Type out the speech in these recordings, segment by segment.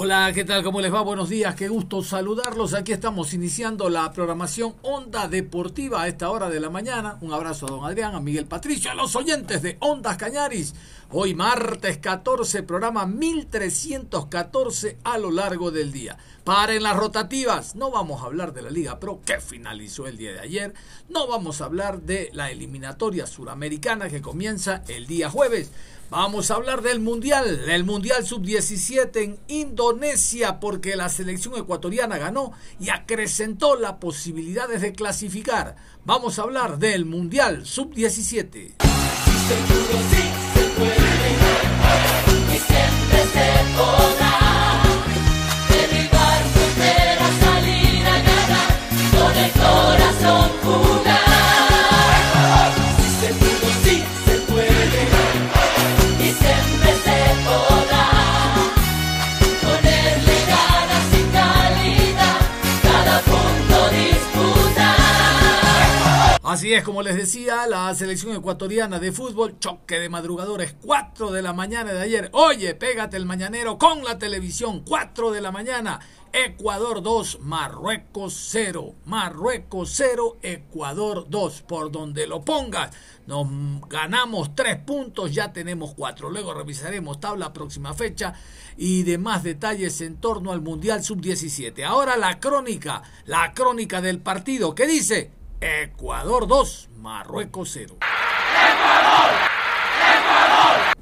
Hola, ¿qué tal? ¿Cómo les va? Buenos días, qué gusto saludarlos. Aquí estamos iniciando la programación Onda Deportiva a esta hora de la mañana. Un abrazo a don Adrián, a Miguel Patricio, a los oyentes de Ondas Cañaris. Hoy martes 14, programa 1314 a lo largo del día. Paren las rotativas. No vamos a hablar de la Liga Pro que finalizó el día de ayer. No vamos a hablar de la eliminatoria suramericana que comienza el día jueves. Vamos a hablar del Mundial, el Mundial Sub-17 en Indonesia, porque la selección ecuatoriana ganó y acrecentó las posibilidades de clasificar. Vamos a hablar del Mundial Sub-17. salir a ganar, con el corazón Así es, como les decía, la selección ecuatoriana de fútbol, choque de madrugadores, 4 de la mañana de ayer. Oye, pégate el mañanero con la televisión, 4 de la mañana. Ecuador 2, Marruecos 0. Marruecos 0, Ecuador 2. Por donde lo pongas, nos ganamos 3 puntos, ya tenemos 4. Luego revisaremos tabla próxima fecha y demás detalles en torno al Mundial Sub-17. Ahora la crónica, la crónica del partido. ¿Qué dice? Ecuador 2, Marruecos 0. ¡Ecuador!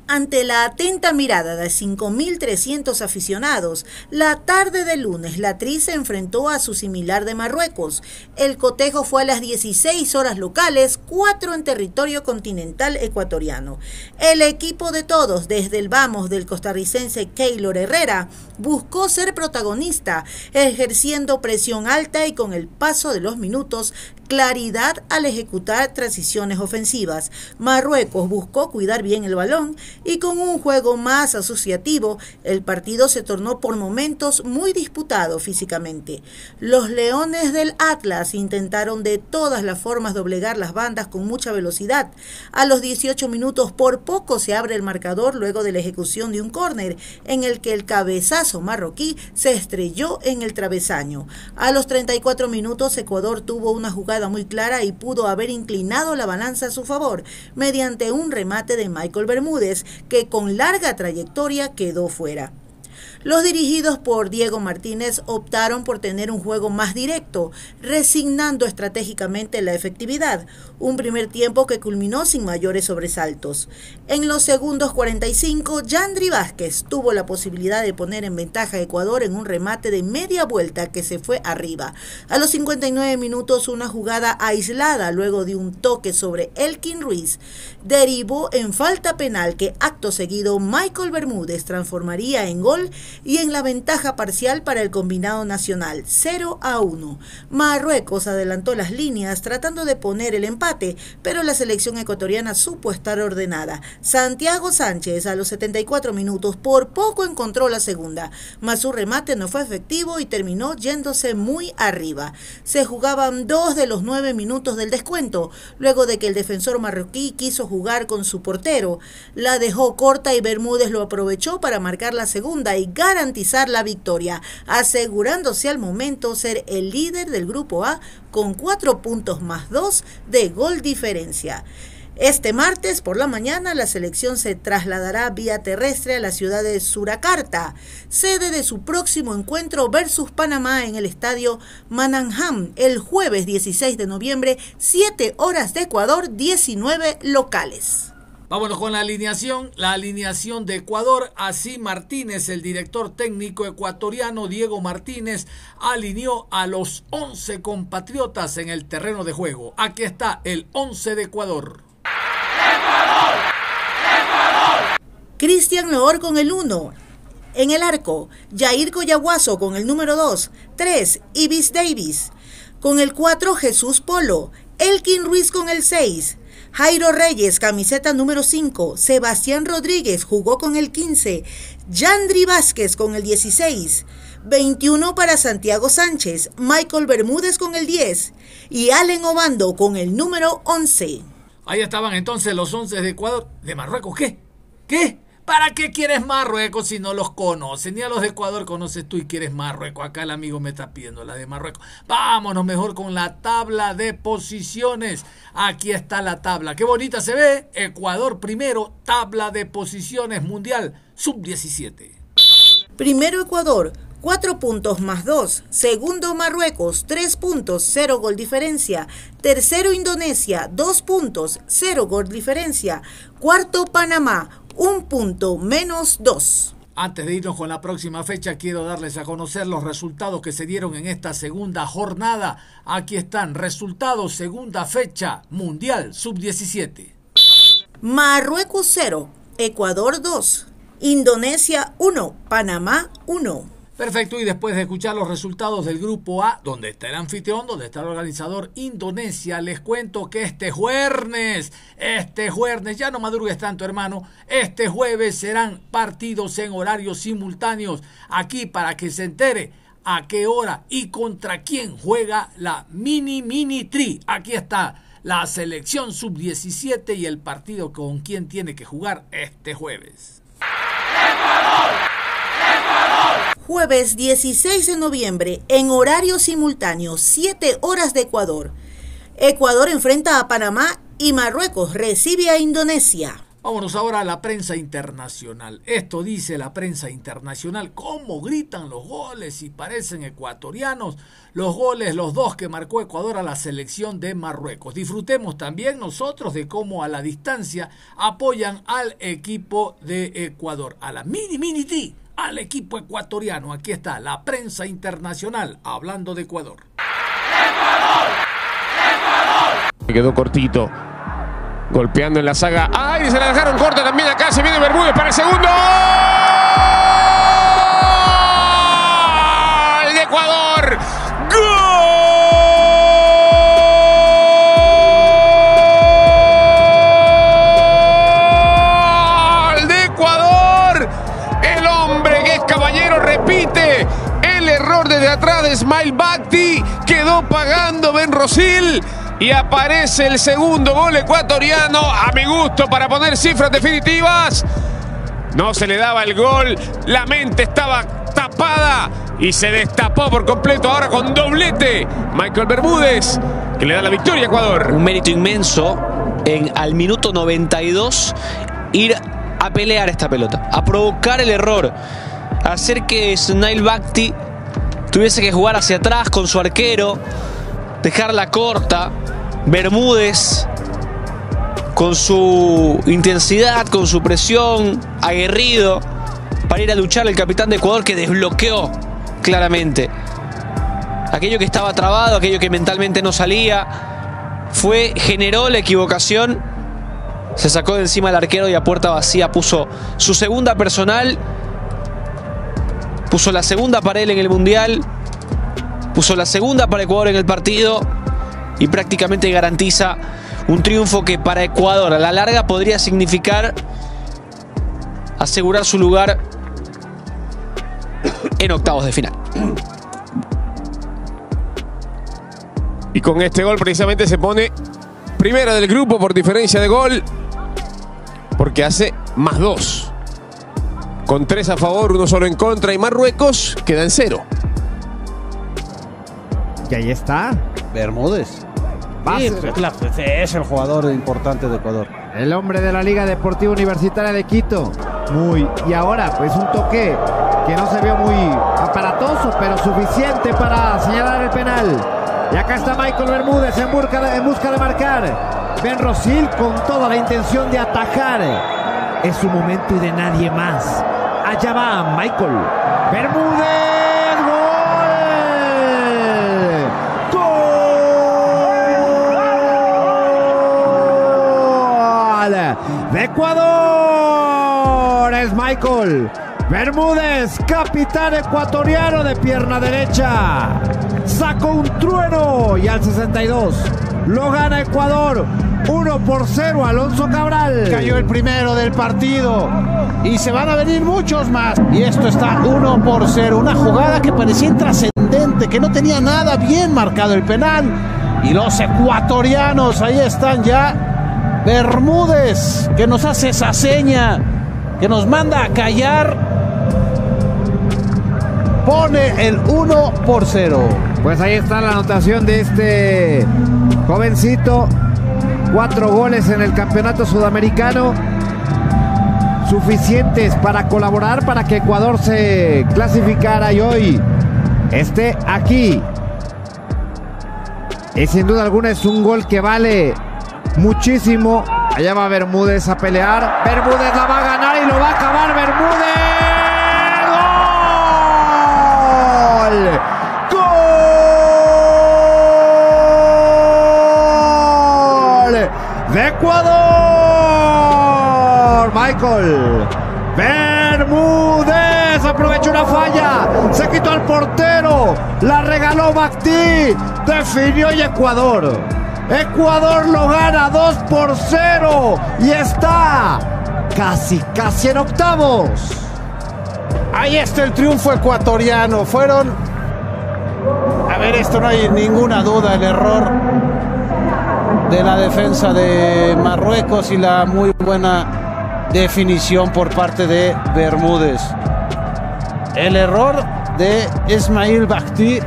Ante la atenta mirada de 5.300 aficionados, la tarde del lunes la Tri se enfrentó a su similar de Marruecos. El cotejo fue a las 16 horas locales, 4 en territorio continental ecuatoriano. El equipo de todos, desde el vamos del costarricense Keylor Herrera, buscó ser protagonista, ejerciendo presión alta y con el paso de los minutos claridad al ejecutar transiciones ofensivas. Marruecos buscó cuidar bien el balón y con un juego más asociativo, el partido se tornó por momentos muy disputado físicamente. Los Leones del Atlas intentaron de todas las formas doblegar las bandas con mucha velocidad. A los 18 minutos por poco se abre el marcador luego de la ejecución de un córner en el que el cabezazo marroquí se estrelló en el travesaño. A los 34 minutos Ecuador tuvo una jugada muy clara y pudo haber inclinado la balanza a su favor mediante un remate de Michael Bermúdez que con larga trayectoria quedó fuera. Los dirigidos por Diego Martínez optaron por tener un juego más directo, resignando estratégicamente la efectividad, un primer tiempo que culminó sin mayores sobresaltos. En los segundos 45, Yandri Vázquez tuvo la posibilidad de poner en ventaja a Ecuador en un remate de media vuelta que se fue arriba. A los 59 minutos, una jugada aislada luego de un toque sobre Elkin Ruiz derivó en falta penal que acto seguido Michael Bermúdez transformaría en gol y en la ventaja parcial para el combinado nacional, 0 a 1. Marruecos adelantó las líneas tratando de poner el empate, pero la selección ecuatoriana supo estar ordenada. Santiago Sánchez a los 74 minutos por poco encontró la segunda, mas su remate no fue efectivo y terminó yéndose muy arriba. Se jugaban dos de los nueve minutos del descuento, luego de que el defensor marroquí quiso jugar con su portero. La dejó corta y Bermúdez lo aprovechó para marcar la segunda y garantizar la victoria, asegurándose al momento ser el líder del grupo A con cuatro puntos más dos de gol diferencia. Este martes por la mañana la selección se trasladará vía terrestre a la ciudad de Surakarta, sede de su próximo encuentro versus Panamá en el estadio Mananham el jueves 16 de noviembre, 7 horas de Ecuador, 19 locales. Vámonos con la alineación. La alineación de Ecuador. Así Martínez, el director técnico ecuatoriano Diego Martínez, alineó a los 11 compatriotas en el terreno de juego. Aquí está el 11 de Ecuador. Cristian Loor con el 1. En el arco, Jair Coyaguazo con el número 2. 3. Ibis Davis. Con el 4, Jesús Polo. Elkin Ruiz con el 6. Jairo Reyes, camiseta número 5. Sebastián Rodríguez jugó con el 15. Yandri Vázquez con el 16. 21 para Santiago Sánchez. Michael Bermúdez con el 10. Y Allen Obando con el número 11. Ahí estaban entonces los 11 de Ecuador. ¿De Marruecos qué? ¿Qué? ¿Para qué quieres Marruecos si no los conoces? Ni a los de Ecuador conoces tú y quieres Marruecos. Acá el amigo me está pidiendo la de Marruecos. Vámonos mejor con la tabla de posiciones. Aquí está la tabla. Qué bonita se ve. Ecuador primero, tabla de posiciones mundial, sub-17. Primero Ecuador, 4 puntos más 2. Segundo Marruecos, 3 puntos, 0 gol diferencia. Tercero Indonesia, 2 puntos, 0 gol diferencia. Cuarto Panamá, 1 punto menos 2. Antes de irnos con la próxima fecha, quiero darles a conocer los resultados que se dieron en esta segunda jornada. Aquí están, resultados segunda fecha, Mundial Sub-17. Marruecos 0, Ecuador 2, Indonesia 1, Panamá 1. Perfecto, y después de escuchar los resultados del grupo A, donde está el anfitrión, donde está el organizador Indonesia, les cuento que este jueves, este jueves, ya no madrugues tanto hermano, este jueves serán partidos en horarios simultáneos aquí para que se entere a qué hora y contra quién juega la mini mini tri. Aquí está la selección sub-17 y el partido con quién tiene que jugar este jueves. Jueves 16 de noviembre, en horario simultáneo, 7 horas de Ecuador. Ecuador enfrenta a Panamá y Marruecos recibe a Indonesia. Vámonos ahora a la prensa internacional. Esto dice la prensa internacional. ¿Cómo gritan los goles y parecen ecuatorianos? Los goles, los dos que marcó Ecuador a la selección de Marruecos. Disfrutemos también nosotros de cómo a la distancia apoyan al equipo de Ecuador. A la mini mini T al equipo ecuatoriano. Aquí está la prensa internacional hablando de Ecuador. Quedó cortito. Golpeando en la saga. ¡Ay! Se la dejaron corta también acá. Se viene Bermúdez para el segundo. ¡Gol de Ecuador! De Smile Bakti. Quedó pagando Ben Rosil. Y aparece el segundo gol ecuatoriano a mi gusto para poner cifras definitivas. No se le daba el gol, la mente estaba tapada y se destapó por completo ahora con doblete. Michael Bermúdez, que le da la victoria a Ecuador. Un mérito inmenso en al minuto 92 ir a pelear esta pelota, a provocar el error, hacer que Snail Bakti tuviese que jugar hacia atrás con su arquero, dejarla corta. Bermúdez con su intensidad, con su presión, aguerrido, para ir a luchar el capitán de Ecuador que desbloqueó claramente aquello que estaba trabado, aquello que mentalmente no salía. Fue, generó la equivocación, se sacó de encima el arquero y a puerta vacía puso su segunda personal, puso la segunda para él en el Mundial, puso la segunda para Ecuador en el partido y prácticamente garantiza un triunfo que para Ecuador a la larga podría significar asegurar su lugar en octavos de final. Y con este gol precisamente se pone primera del grupo por diferencia de gol. Porque hace más dos. Con tres a favor, uno solo en contra y Marruecos queda en cero. Y ahí está. Bermúdez. Sí, pues, pues, es el jugador importante de Ecuador. El hombre de la Liga Deportiva Universitaria de Quito. Muy. Y ahora, pues un toque que no se vio muy aparatoso, pero suficiente para señalar el penal. Y acá está Michael Bermúdez en busca de, en busca de marcar. Ben Rosil con toda la intención de atajar. Es su momento y de nadie más. Allá va Michael. Bermúdez. ¡Gol! ¡Gol! De Ecuador es Michael Bermúdez, capitán ecuatoriano de pierna derecha. Sacó un trueno y al 62 lo gana Ecuador. 1 por 0 Alonso Cabral. Cayó el primero del partido y se van a venir muchos más. Y esto está 1 por 0. Una jugada que parecía intrascendente, que no tenía nada bien marcado el penal. Y los ecuatorianos, ahí están ya. Bermúdez, que nos hace esa seña, que nos manda a callar. Pone el 1 por 0. Pues ahí está la anotación de este jovencito. Cuatro goles en el campeonato sudamericano. Suficientes para colaborar para que Ecuador se clasificara y hoy esté aquí. Y sin duda alguna es un gol que vale muchísimo. Allá va Bermúdez a pelear. Bermúdez la va a ganar y lo va a acabar Bermúdez. ¡Gol! De Ecuador. Michael Bermúdez aprovechó una falla. Se quitó al portero. La regaló Bactí. Definió y Ecuador. Ecuador lo gana 2 por 0 y está casi, casi en octavos. Ahí está el triunfo ecuatoriano. Fueron. A ver, esto no hay ninguna duda. El error de la defensa de Marruecos y la muy buena definición por parte de Bermúdez. El error de Ismail Bakhti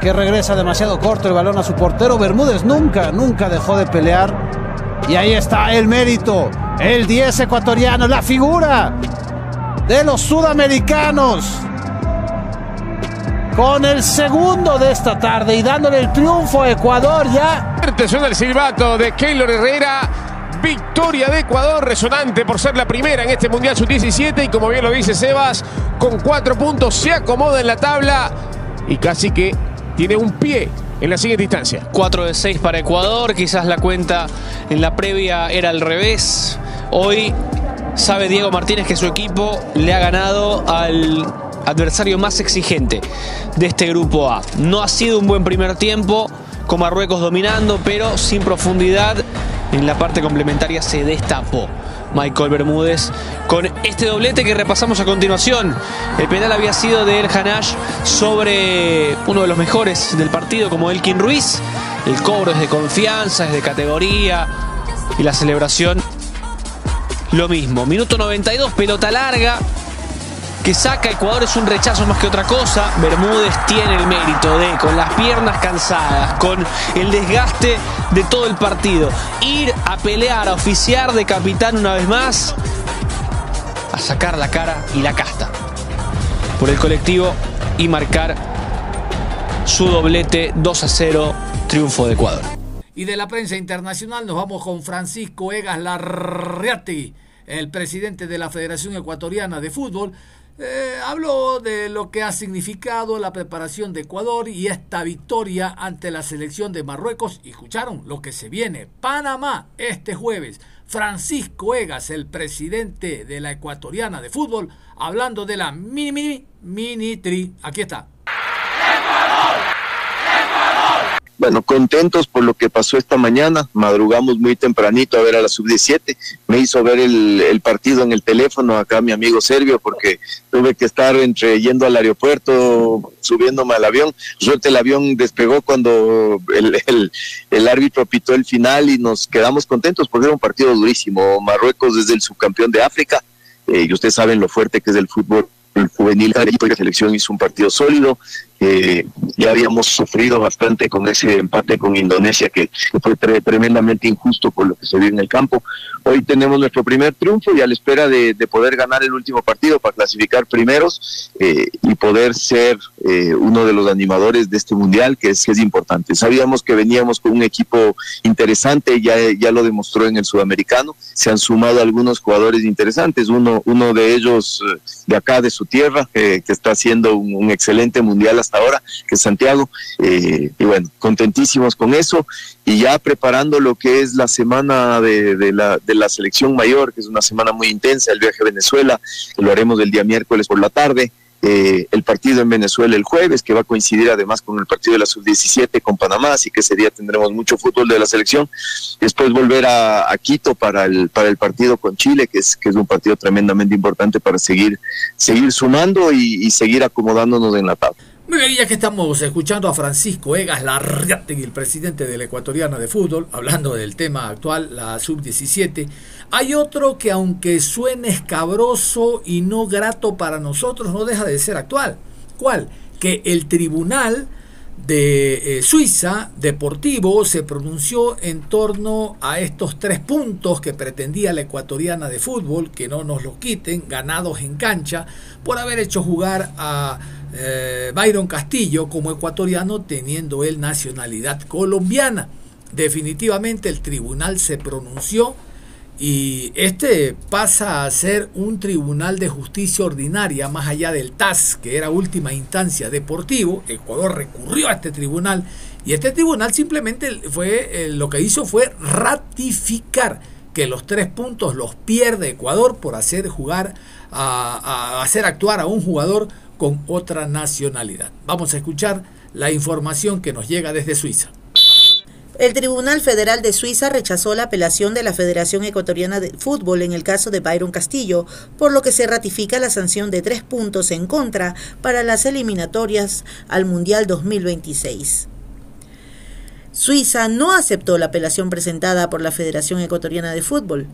que regresa demasiado corto el balón a su portero. Bermúdez nunca, nunca dejó de pelear. Y ahí está el mérito. El 10 ecuatoriano, la figura de los sudamericanos. Con el segundo de esta tarde y dándole el triunfo a Ecuador ya. Suena el silbato de Keylor Herrera. Victoria de Ecuador, resonante por ser la primera en este Mundial Sub-17 y como bien lo dice Sebas, con cuatro puntos se acomoda en la tabla y casi que tiene un pie en la siguiente instancia. 4 de 6 para Ecuador, quizás la cuenta en la previa era al revés. Hoy sabe Diego Martínez que su equipo le ha ganado al adversario más exigente de este grupo A. No ha sido un buen primer tiempo, con Marruecos dominando, pero sin profundidad. En la parte complementaria se destapó. Michael Bermúdez con este doblete que repasamos a continuación. El penal había sido de El Hanash sobre uno de los mejores del partido como Elkin Ruiz. El cobro es de confianza, es de categoría y la celebración lo mismo. Minuto 92, pelota larga que saca Ecuador es un rechazo más que otra cosa. Bermúdez tiene el mérito de, con las piernas cansadas, con el desgaste de todo el partido, ir a pelear, a oficiar de capitán una vez más, a sacar la cara y la casta por el colectivo y marcar su doblete 2 a 0, triunfo de Ecuador. Y de la prensa internacional nos vamos con Francisco Egas Larriati, el presidente de la Federación Ecuatoriana de Fútbol. Eh, habló de lo que ha significado la preparación de Ecuador y esta victoria ante la selección de Marruecos. Y escucharon lo que se viene. Panamá este jueves. Francisco Egas, el presidente de la Ecuatoriana de Fútbol, hablando de la mini, mini, mini tri. Aquí está. Bueno, contentos por lo que pasó esta mañana. Madrugamos muy tempranito a ver a la sub-17. Me hizo ver el, partido en el teléfono acá mi amigo Servio porque tuve que estar entre yendo al aeropuerto, subiéndome al avión. Suerte el avión despegó cuando el, el, árbitro pitó el final y nos quedamos contentos porque era un partido durísimo. Marruecos desde el subcampeón de África eh, y ustedes saben lo fuerte que es el fútbol el juvenil la selección hizo un partido sólido. Eh, ya habíamos sufrido bastante con ese empate con Indonesia, que, fue tre- tremendamente injusto por lo que se vio en el campo. Hoy tenemos nuestro primer triunfo y a la espera de, de poder ganar el último partido para clasificar primeros eh, y poder ser eh, uno de los animadores de este mundial, que es, que es importante. Sabíamos que veníamos con un equipo interesante, ya, ya lo demostró en el sudamericano. Se han sumado algunos jugadores interesantes, uno, uno de ellos eh, de acá, de su tierra, eh, que está haciendo un, un excelente mundial hasta ahora, que Santiago. Eh, y bueno, contentísimos con eso y ya preparando lo que es la semana de, la, de la selección mayor, que es una semana muy intensa, el viaje a Venezuela, lo haremos el día miércoles por la tarde. eh, el partido en Venezuela el jueves, que va a coincidir además con el partido de la sub-17 con Panamá, así que ese día tendremos mucho fútbol de la selección. Después volver a, a Quito para el, para el partido con Chile, que es, que es un partido tremendamente importante para seguir, seguir sumando y, y seguir acomodándonos en la tabla. Muy bien, ya que estamos escuchando a Francisco Egas Larriategui, el presidente de la Ecuatoriana de Fútbol, hablando del tema actual, la sub-17, hay otro que aunque suene escabroso y no grato para nosotros, no deja de ser actual. ¿Cuál? Que el tribunal de eh, Suiza deportivo se pronunció en torno a estos tres puntos que pretendía la ecuatoriana de fútbol, que no nos los quiten, ganados en cancha, por haber hecho jugar a eh, Byron Castillo como ecuatoriano teniendo él nacionalidad colombiana. Definitivamente el tribunal se pronunció y este pasa a ser un tribunal de justicia ordinaria más allá del TAS, que era última instancia deportivo. Ecuador recurrió a este tribunal y este tribunal simplemente fue eh, lo que hizo fue ratificar que los tres puntos los pierde Ecuador por hacer jugar a, a hacer actuar a un jugador con otra nacionalidad. Vamos a escuchar la información que nos llega desde Suiza. El Tribunal Federal de Suiza rechazó la apelación de la Federación Ecuatoriana de Fútbol en el caso de Byron Castillo, por lo que se ratifica la sanción de tres puntos en contra para las eliminatorias al Mundial 2026. Suiza no aceptó la apelación presentada por la Federación Ecuatoriana de Fútbol.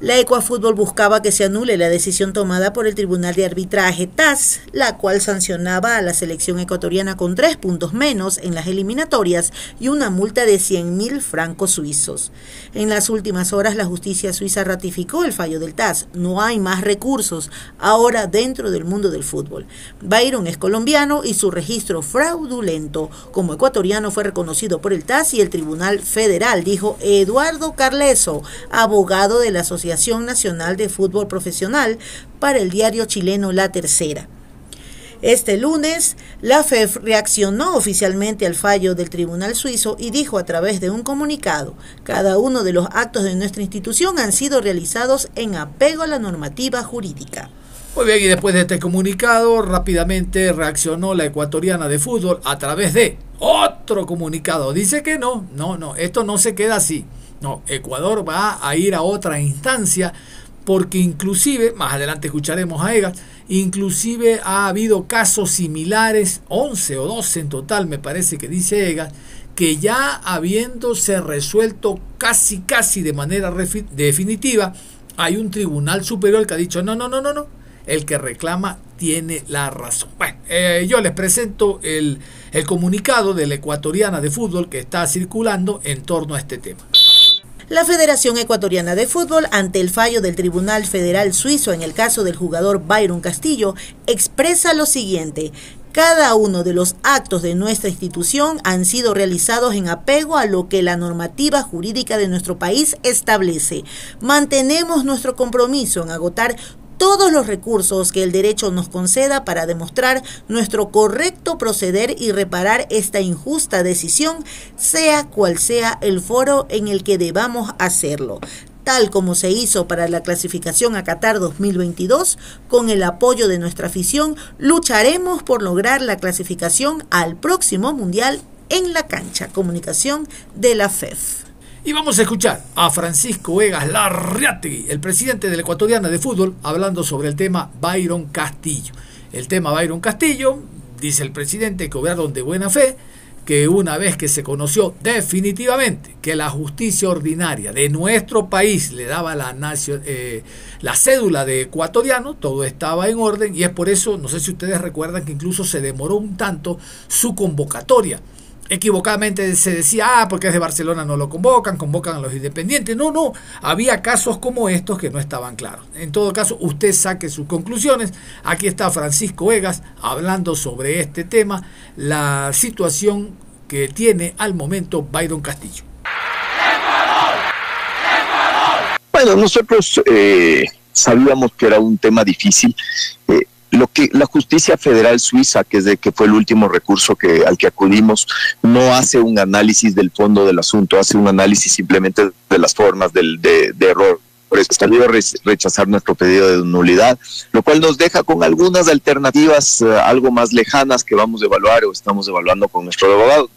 La Ecuafútbol buscaba que se anule la decisión tomada por el Tribunal de Arbitraje TAS, la cual sancionaba a la selección ecuatoriana con tres puntos menos en las eliminatorias y una multa de 100 mil francos suizos. En las últimas horas, la justicia suiza ratificó el fallo del TAS. No hay más recursos ahora dentro del mundo del fútbol. Byron es colombiano y su registro fraudulento como ecuatoriano fue reconocido por el TAS y el Tribunal Federal, dijo Eduardo Carleso, abogado de la Asociación Nacional de Fútbol Profesional para el diario chileno La Tercera. Este lunes, la FEF reaccionó oficialmente al fallo del Tribunal Suizo y dijo a través de un comunicado, cada uno de los actos de nuestra institución han sido realizados en apego a la normativa jurídica. Muy bien, y después de este comunicado, rápidamente reaccionó la ecuatoriana de fútbol a través de otro comunicado. Dice que no, no, no, esto no se queda así. No, Ecuador va a ir a otra instancia porque inclusive, más adelante escucharemos a Egas, inclusive ha habido casos similares, 11 o 12 en total me parece que dice Egas, que ya habiéndose resuelto casi casi de manera definitiva, hay un tribunal superior que ha dicho, no, no, no, no, no, el que reclama tiene la razón. Bueno, eh, yo les presento el, el comunicado de la ecuatoriana de fútbol que está circulando en torno a este tema. La Federación Ecuatoriana de Fútbol, ante el fallo del Tribunal Federal Suizo en el caso del jugador Byron Castillo, expresa lo siguiente. Cada uno de los actos de nuestra institución han sido realizados en apego a lo que la normativa jurídica de nuestro país establece. Mantenemos nuestro compromiso en agotar todos los recursos que el derecho nos conceda para demostrar nuestro correcto proceder y reparar esta injusta decisión, sea cual sea el foro en el que debamos hacerlo tal como se hizo para la clasificación a Qatar 2022, con el apoyo de nuestra afición, lucharemos por lograr la clasificación al próximo Mundial en la cancha. Comunicación de la FEF. Y vamos a escuchar a Francisco Egas Larriategui, el presidente de la Ecuatoriana de Fútbol, hablando sobre el tema Byron Castillo. El tema Byron Castillo, dice el presidente que obraron de buena fe, que una vez que se conoció definitivamente que la justicia ordinaria de nuestro país le daba la, eh, la cédula de ecuatoriano, todo estaba en orden y es por eso, no sé si ustedes recuerdan que incluso se demoró un tanto su convocatoria. Equivocadamente se decía, ah, porque es de Barcelona no lo convocan, convocan a los independientes. No, no, había casos como estos que no estaban claros. En todo caso, usted saque sus conclusiones. Aquí está Francisco Egas hablando sobre este tema, la situación que tiene al momento Byron Castillo. Bueno, nosotros eh, sabíamos que era un tema difícil. Eh, lo que la justicia federal suiza, que es de que fue el último recurso al que acudimos, no hace un análisis del fondo del asunto, hace un análisis simplemente de las formas del, de, de error. Salió a re- rechazar nuestro pedido de nulidad, lo cual nos deja con algunas alternativas eh, algo más lejanas que vamos a evaluar o estamos evaluando con nuestro abogado.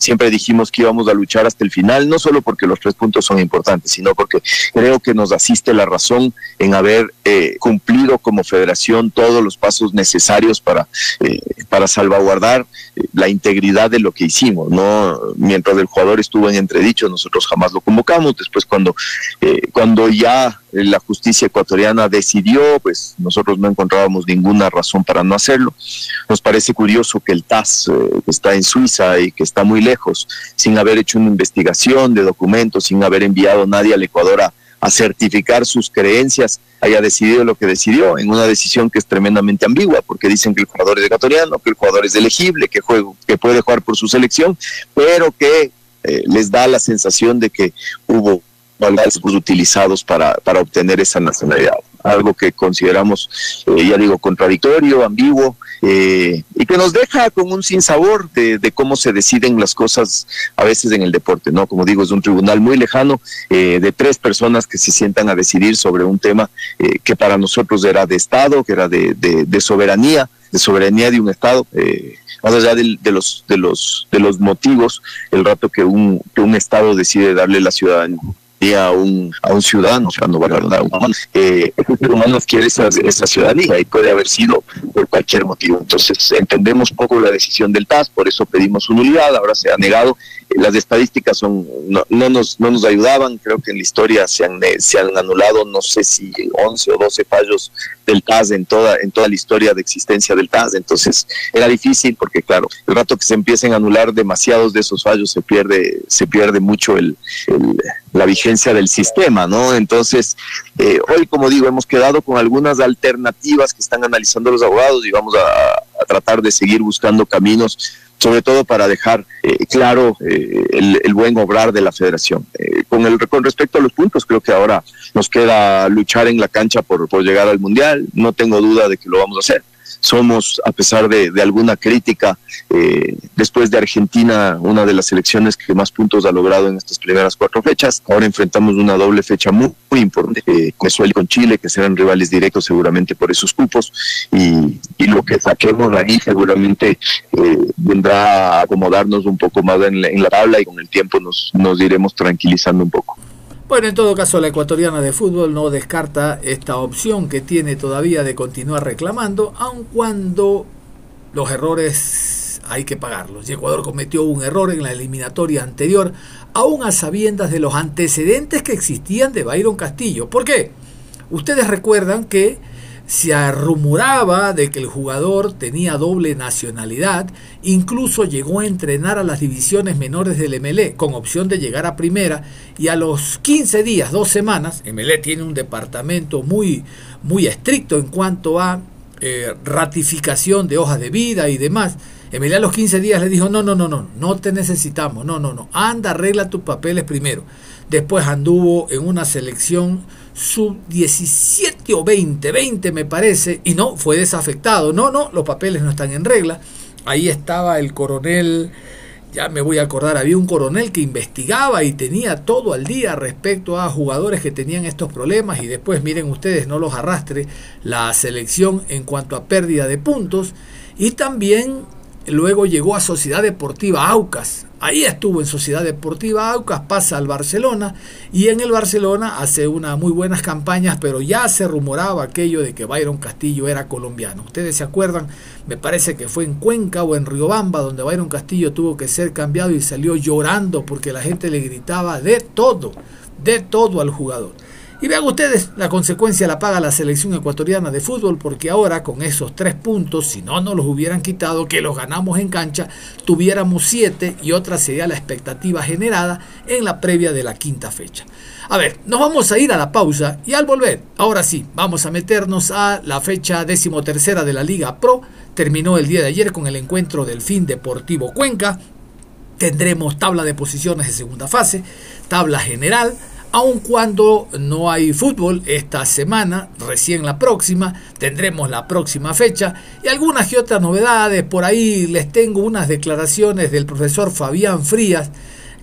Siempre dijimos que íbamos a luchar hasta el final, no solo porque los tres puntos son importantes, sino porque creo que nos asiste la razón en haber eh, cumplido como federación todos los pasos necesarios para, eh, para salvaguardar eh, la integridad de lo que hicimos. no Mientras el jugador estuvo en entredicho, nosotros jamás lo convocamos. Después, cuando, eh, cuando ya eh, la justicia ecuatoriana decidió, pues nosotros no encontrábamos ninguna razón para no hacerlo. Nos parece curioso que el TAS, eh, que está en Suiza y que está muy lejos, sin haber hecho una investigación de documentos, sin haber enviado nadie al Ecuador a, a certificar sus creencias, haya decidido lo que decidió, en una decisión que es tremendamente ambigua, porque dicen que el jugador es ecuatoriano, que el jugador es elegible, que, juego, que puede jugar por su selección, pero que eh, les da la sensación de que hubo valores utilizados para, para obtener esa nacionalidad. Algo que consideramos, eh, ya digo, contradictorio, ambiguo, eh, y que nos deja con un sinsabor de, de cómo se deciden las cosas a veces en el deporte, ¿no? Como digo, es un tribunal muy lejano eh, de tres personas que se sientan a decidir sobre un tema eh, que para nosotros era de Estado, que era de, de, de soberanía, de soberanía de un Estado. Eh, más allá de, los de los de los motivos, el rato que un que un Estado decide darle la ciudadanía a un, a un ciudadano, o sea, no va a humano. Eh, ese ser humano quiere esa, esa ciudadanía y puede haber sido por cualquier motivo. Entonces, entendemos poco la decisión del TAS, por eso pedimos su nulidad, ahora se ha negado. Las estadísticas son no, no nos, no nos ayudaban, creo que en la historia se han, eh, se han anulado, no sé si 11 o 12 fallos del TAS en toda, en toda la historia de existencia del TAS. Entonces, era difícil porque, claro, el rato que se empiecen a anular demasiados de esos fallos, se pierde, se pierde mucho el, el- la vigencia del sistema, ¿no? Entonces, eh, hoy, como digo, hemos quedado con algunas alternativas que están analizando los abogados y vamos a, tratar de seguir buscando caminos, sobre todo para dejar eh, claro eh, el, el buen obrar de la federación. Eh, con, el, con respecto a los puntos, creo que ahora nos queda luchar en la cancha por, por llegar al Mundial. No tengo duda de que lo vamos a hacer. Somos, a pesar de, alguna crítica, eh, después de Argentina, una de las selecciones que más puntos ha logrado en estas primeras cuatro fechas. Ahora enfrentamos una doble fecha muy, importante eh, con Venezuela y con Chile, que serán rivales directos seguramente por esos cupos. Y, y lo que saquemos ahí seguramente eh, vendrá a acomodarnos un poco más en la, en la tabla y con el tiempo nos, nos iremos tranquilizando un poco. Bueno, en todo caso, la ecuatoriana de fútbol no descarta esta opción que tiene todavía de continuar reclamando, aun cuando los errores hay que pagarlos. Y Ecuador cometió un error en la eliminatoria anterior, aún a sabiendas de los antecedentes que existían de Byron Castillo. ¿Por qué? Ustedes recuerdan que se rumoraba de que el jugador tenía doble nacionalidad, incluso llegó a entrenar a las divisiones menores del MLE con opción de llegar a primera y a los 15 días, dos semanas, MLE tiene un departamento muy, muy estricto en cuanto a eh, ratificación de hojas de vida y demás. MLE a los 15 días le dijo, no, no, no, no, no te necesitamos, no, no, no, anda, arregla tus papeles primero. Después anduvo en una selección sub 17 o 20, 20 me parece, y no, fue desafectado. No, no, los papeles no están en regla. Ahí estaba el coronel, ya me voy a acordar, había un coronel que investigaba y tenía todo al día respecto a jugadores que tenían estos problemas y después miren ustedes, no los arrastre la selección en cuanto a pérdida de puntos y también luego llegó a Sociedad Deportiva Aucas. Ahí estuvo en Sociedad Deportiva Aucas, pasa al Barcelona y en el Barcelona hace unas muy buenas campañas, pero ya se rumoraba aquello de que Byron Castillo era colombiano. Ustedes se acuerdan, me parece que fue en Cuenca o en Riobamba donde Byron Castillo tuvo que ser cambiado y salió llorando porque la gente le gritaba de todo, de todo al jugador. Y vean ustedes, la consecuencia la paga la selección ecuatoriana de fútbol porque ahora con esos tres puntos, si no nos los hubieran quitado, que los ganamos en cancha, tuviéramos siete y otra sería la expectativa generada en la previa de la quinta fecha. A ver, nos vamos a ir a la pausa y al volver, ahora sí, vamos a meternos a la fecha decimotercera de la Liga Pro. Terminó el día de ayer con el encuentro del fin Deportivo Cuenca. Tendremos tabla de posiciones de segunda fase, tabla general, Aun cuando no hay fútbol esta semana, recién la próxima, tendremos la próxima fecha y algunas y otras novedades. Por ahí les tengo unas declaraciones del profesor Fabián Frías,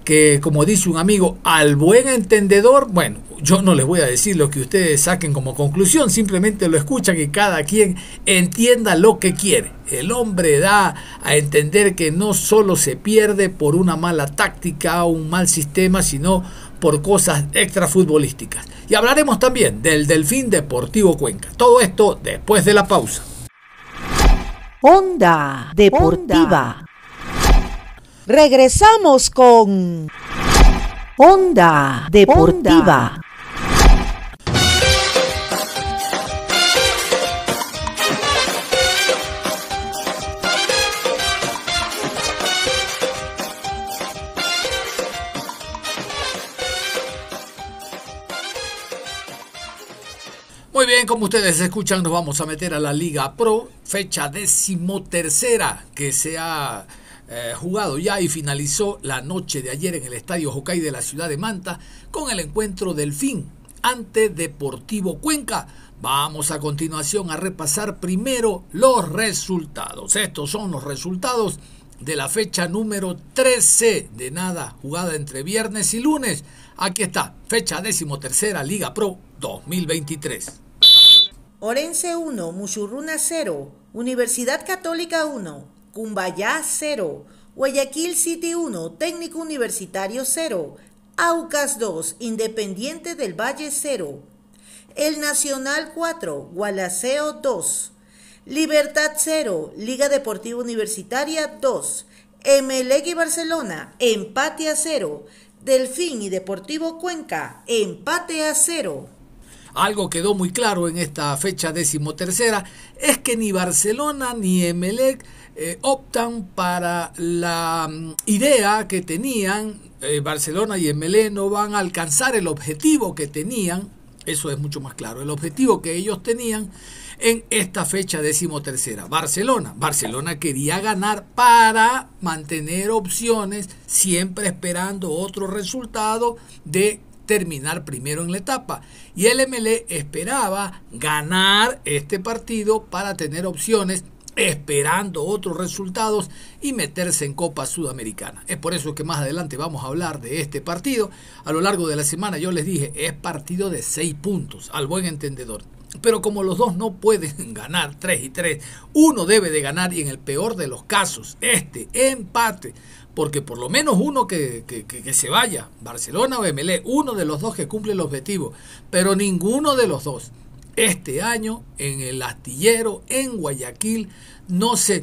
que como dice un amigo, al buen entendedor, bueno, yo no les voy a decir lo que ustedes saquen como conclusión, simplemente lo escuchan y cada quien entienda lo que quiere. El hombre da a entender que no solo se pierde por una mala táctica o un mal sistema, sino por cosas extrafutbolísticas. Y hablaremos también del Delfín Deportivo Cuenca. Todo esto después de la pausa. Onda Deportiva. Regresamos con Onda Deportiva. Bien, como ustedes escuchan, nos vamos a meter a la Liga Pro, fecha decimotercera que se ha eh, jugado ya y finalizó la noche de ayer en el Estadio Hockey de la ciudad de Manta con el encuentro del fin ante Deportivo Cuenca. Vamos a continuación a repasar primero los resultados. Estos son los resultados de la fecha número 13 de nada jugada entre viernes y lunes. Aquí está, fecha decimotercera Liga Pro 2023. Orense 1, Muchurruna 0, Universidad Católica 1, Cumbayá 0, Guayaquil City 1, Técnico Universitario 0, Aucas 2, Independiente del Valle 0, El Nacional 4, Gualaceo 2, Libertad 0, Liga Deportiva Universitaria 2, Emelec y Barcelona, empate a 0, Delfín y Deportivo Cuenca, empate a 0. Algo quedó muy claro en esta fecha decimotercera, es que ni Barcelona ni Emelec eh, optan para la mm, idea que tenían, eh, Barcelona y Emelec no van a alcanzar el objetivo que tenían, eso es mucho más claro, el objetivo que ellos tenían en esta fecha decimotercera. Barcelona, Barcelona quería ganar para mantener opciones, siempre esperando otro resultado de terminar primero en la etapa. Y el MLE esperaba ganar este partido para tener opciones esperando otros resultados y meterse en Copa Sudamericana. Es por eso que más adelante vamos a hablar de este partido. A lo largo de la semana yo les dije, es partido de seis puntos, al buen entendedor. Pero como los dos no pueden ganar 3 y 3, uno debe de ganar y en el peor de los casos, este empate porque por lo menos uno que, se vaya, Barcelona o MLE, uno de los dos que cumple el objetivo, pero ninguno de los dos. Este año en el astillero, en Guayaquil, no se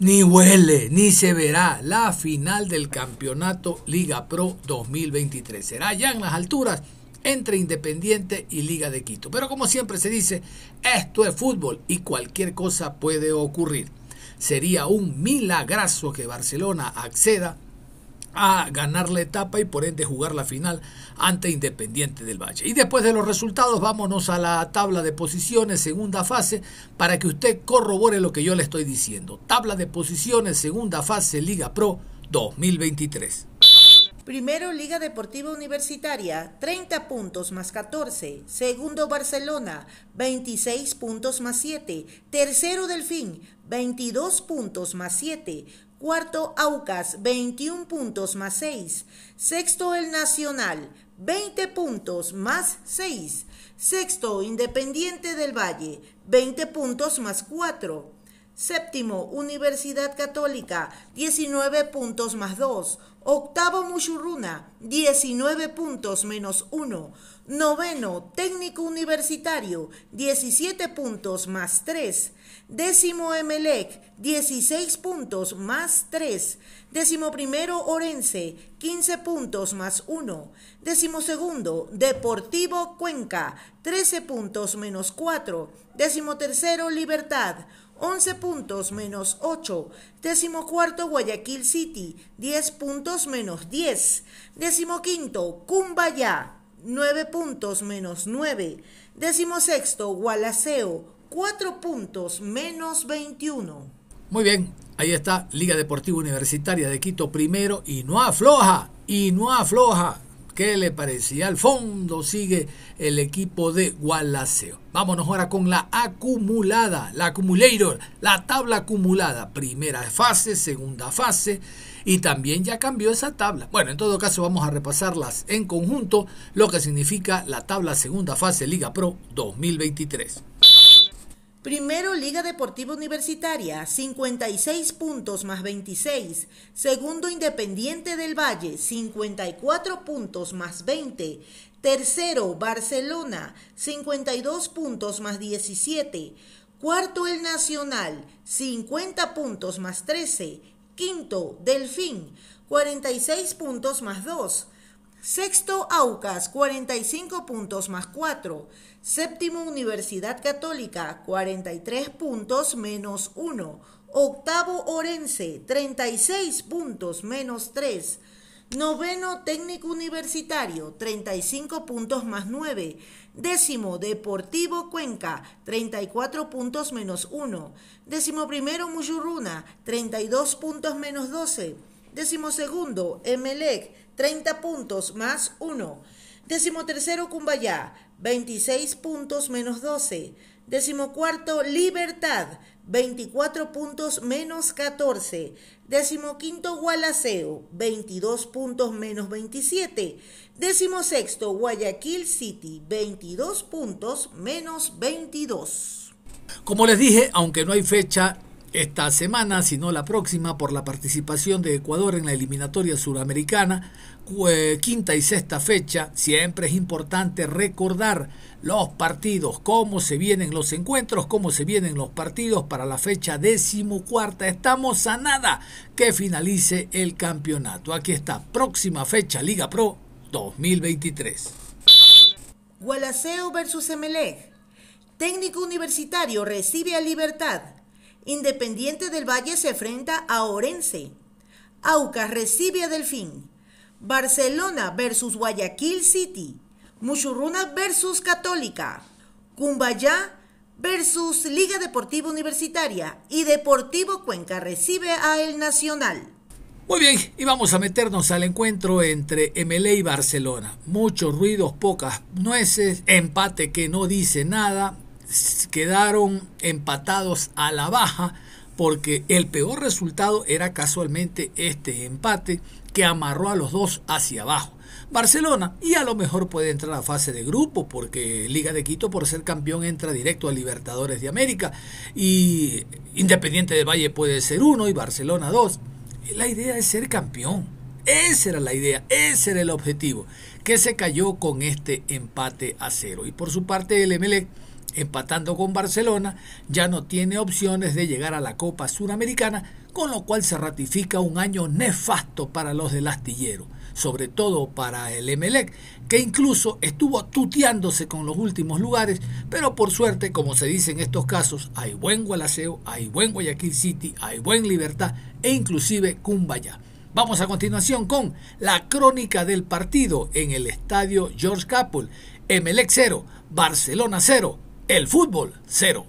ni huele ni se verá la final del campeonato Liga Pro 2023. Será ya en las alturas entre Independiente y Liga de Quito. Pero como siempre se dice, esto es fútbol y cualquier cosa puede ocurrir. Sería un milagrazo que Barcelona acceda a ganar la etapa y por ende jugar la final ante Independiente del Valle. Y después de los resultados vámonos a la tabla de posiciones, segunda fase, para que usted corrobore lo que yo le estoy diciendo. Tabla de posiciones, segunda fase, Liga Pro 2023. Primero Liga Deportiva Universitaria, 30 puntos más 14. Segundo Barcelona, 26 puntos más 7. Tercero Delfín, 22 puntos más 7. Cuarto Aucas, 21 puntos más 6. Sexto El Nacional, 20 puntos más 6. Sexto Independiente del Valle, 20 puntos más 4. Séptimo, Universidad Católica, 19 puntos más 2. Octavo, Mushurruna, 19 puntos menos 1. Noveno, Técnico Universitario, 17 puntos más 3. Décimo, Emelec, 16 puntos más 3. Décimo primero, Orense, 15 puntos más 1. Décimo segundo, Deportivo Cuenca, 13 puntos menos 4. Décimo tercero, Libertad, 11 puntos menos 8. Décimo cuarto, Guayaquil City, 10 puntos menos 10. Décimo quinto, Cumbayá, 9 puntos menos 9. Décimo sexto, Gualaceo, 4 puntos menos 21. Muy bien, ahí está Liga Deportiva Universitaria de Quito primero y no afloja, y no afloja. ¿Qué le parecía? Al fondo sigue el equipo de Gualaceo. Vámonos ahora con la acumulada, la accumulator, la tabla acumulada. Primera fase, segunda fase y también ya cambió esa tabla. Bueno, en todo caso vamos a repasarlas en conjunto, lo que significa la tabla segunda fase Liga Pro 2023. Primero, Liga Deportiva Universitaria, 56 puntos más 26. Segundo, Independiente del Valle, 54 puntos más 20. Tercero, Barcelona, 52 puntos más 17. Cuarto, el Nacional, 50 puntos más 13. Quinto, Delfín, 46 puntos más 2. Sexto, Aucas, 45 puntos más 4. Séptimo, Universidad Católica, 43 puntos menos 1. Octavo, Orense, 36 puntos menos 3. Noveno, Técnico Universitario, 35 puntos más 9. Décimo, Deportivo Cuenca, 34 puntos menos 1. Décimo primero, Muyurruna, 32 puntos menos 12. Décimo segundo, Emelec, 30 puntos más 1. Décimo tercero, Cumbayá, 26 puntos menos 12. Décimo cuarto, Libertad, 24 puntos menos 14. Décimo quinto, Gualaceo, 22 puntos menos 27. Décimo sexto, Guayaquil City, 22 puntos menos 22. Como les dije, aunque no hay fecha esta semana, sino la próxima, por la participación de Ecuador en la eliminatoria suramericana, quinta y sexta fecha, siempre es importante recordar los partidos, cómo se vienen los encuentros, cómo se vienen los partidos para la fecha decimocuarta. Estamos a nada que finalice el campeonato. Aquí está, próxima fecha, Liga Pro 2023. Gualaceo versus Emelec. Técnico universitario recibe a Libertad. Independiente del Valle se enfrenta a Orense. Aucas recibe a Delfín. Barcelona versus Guayaquil City. Muchurruna versus Católica. Cumbayá versus Liga Deportiva Universitaria. Y Deportivo Cuenca recibe a El Nacional. Muy bien, y vamos a meternos al encuentro entre MLE y Barcelona. Muchos ruidos, pocas nueces, empate que no dice nada, quedaron empatados a la baja porque el peor resultado era casualmente este empate que amarró a los dos hacia abajo. Barcelona y a lo mejor puede entrar a fase de grupo porque Liga de Quito por ser campeón entra directo a Libertadores de América y Independiente de Valle puede ser uno y Barcelona dos. La idea es ser campeón. Esa era la idea, ese era el objetivo, que se cayó con este empate a cero. Y por su parte el Emelec empatando con Barcelona, ya no tiene opciones de llegar a la Copa Suramericana, con lo cual se ratifica un año nefasto para los del astillero, sobre todo para el Emelec, que incluso estuvo tuteándose con los últimos lugares, pero por suerte, como se dice en estos casos, hay buen Gualaceo, hay buen Guayaquil City, hay buen Libertad e inclusive Cumbayá. Vamos a continuación con la crónica del partido en el estadio George Capel. Emelec 0, Barcelona 0, el fútbol, cero.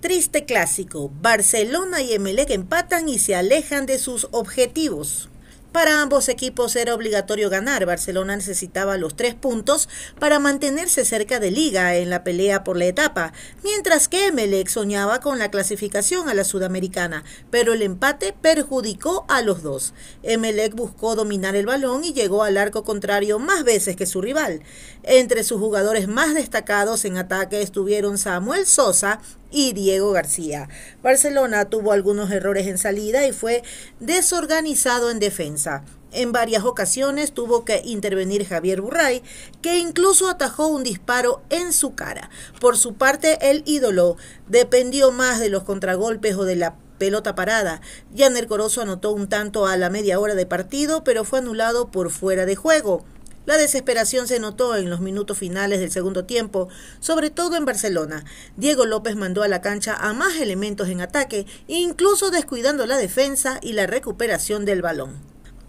Triste clásico. Barcelona y Emelec empatan y se alejan de sus objetivos. Para ambos equipos era obligatorio ganar. Barcelona necesitaba los tres puntos para mantenerse cerca de Liga en la pelea por la etapa, mientras que Emelec soñaba con la clasificación a la Sudamericana, pero el empate perjudicó a los dos. Emelec buscó dominar el balón y llegó al arco contrario más veces que su rival. Entre sus jugadores más destacados en ataque estuvieron Samuel Sosa y Diego García. Barcelona tuvo algunos errores en salida y fue desorganizado en defensa. En varias ocasiones tuvo que intervenir Javier Burray, que incluso atajó un disparo en su cara. Por su parte, el ídolo dependió más de los contragolpes o de la pelota parada. Janer Corozo anotó un tanto a la media hora de partido, pero fue anulado por fuera de juego. La desesperación se notó en los minutos finales del segundo tiempo, sobre todo en Barcelona. Diego López mandó a la cancha a más elementos en ataque, incluso descuidando la defensa y la recuperación del balón